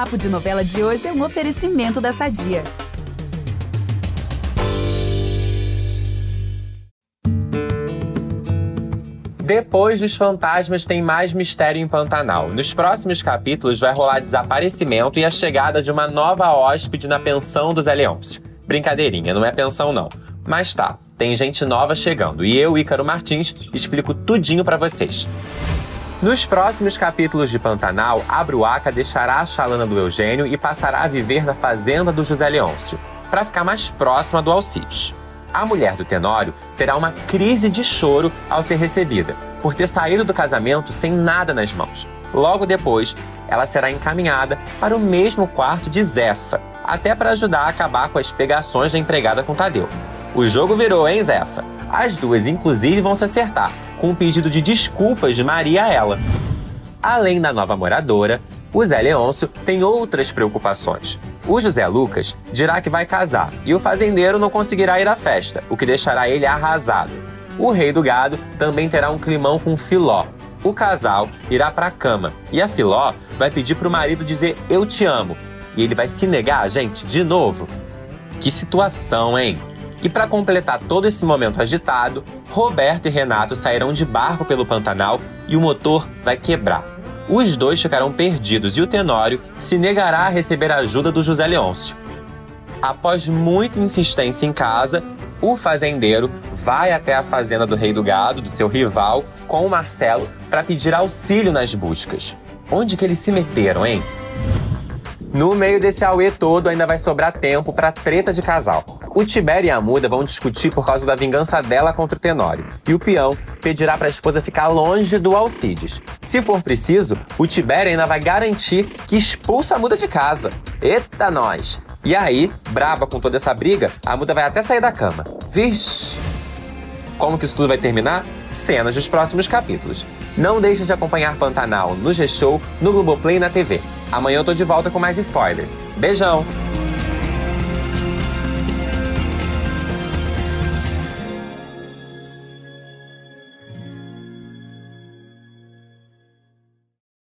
Papo de Novela de hoje é um oferecimento da Sadia. Depois dos fantasmas, tem mais mistério em Pantanal. Nos próximos capítulos vai rolar desaparecimento e a chegada de uma nova hóspede na pensão do Zé Leôncio. Brincadeirinha, não é pensão não. Mas tá, tem gente nova chegando e eu, Ícaro Martins, explico tudinho para vocês. Nos próximos capítulos de Pantanal, a Bruaca deixará a chalana do Eugênio e passará a viver na fazenda do José Leôncio, para ficar mais próxima do Alcides. A mulher do Tenório terá uma crise de choro ao ser recebida, por ter saído do casamento sem nada nas mãos. Logo depois, ela será encaminhada para o mesmo quarto de Zefa, até para ajudar a acabar com as pegações da empregada com Tadeu. O jogo virou, hein, Zefa? As duas, inclusive, vão se acertar, com um pedido de desculpas de Maria a ela. Além da nova moradora, o Zé Leôncio tem outras preocupações. O José Lucas dirá que vai casar e o fazendeiro não conseguirá ir à festa, o que deixará ele arrasado. O rei do gado também terá um climão com Filó. O casal irá para a cama e a Filó vai pedir para o marido dizer eu te amo. E ele vai se negar, gente, de novo. Que situação, hein? E para completar todo esse momento agitado, Roberto e Renato sairão de barco pelo Pantanal e o motor vai quebrar. Os dois ficarão perdidos e o Tenório se negará a receber a ajuda do José Leôncio. Após muita insistência em casa, o fazendeiro vai até a fazenda do Rei do Gado, do seu rival, com o Marcelo, para pedir auxílio nas buscas. Onde que eles se meteram, hein? No meio desse auê todo, ainda vai sobrar tempo para treta de casal. O Tibério e a Muda vão discutir por causa da vingança dela contra o Tenório. E o peão pedirá para a esposa ficar longe do Alcides. Se for preciso, o Tibério ainda vai garantir que expulsa a Muda de casa. Eita nós! E aí, brava com toda essa briga, a Muda vai até sair da cama. Vixe! Como que isso tudo vai terminar? Cenas dos próximos capítulos. Não deixe de acompanhar Pantanal no G-Show, no Globoplay e na TV. Amanhã eu tô de volta com mais spoilers. Beijão!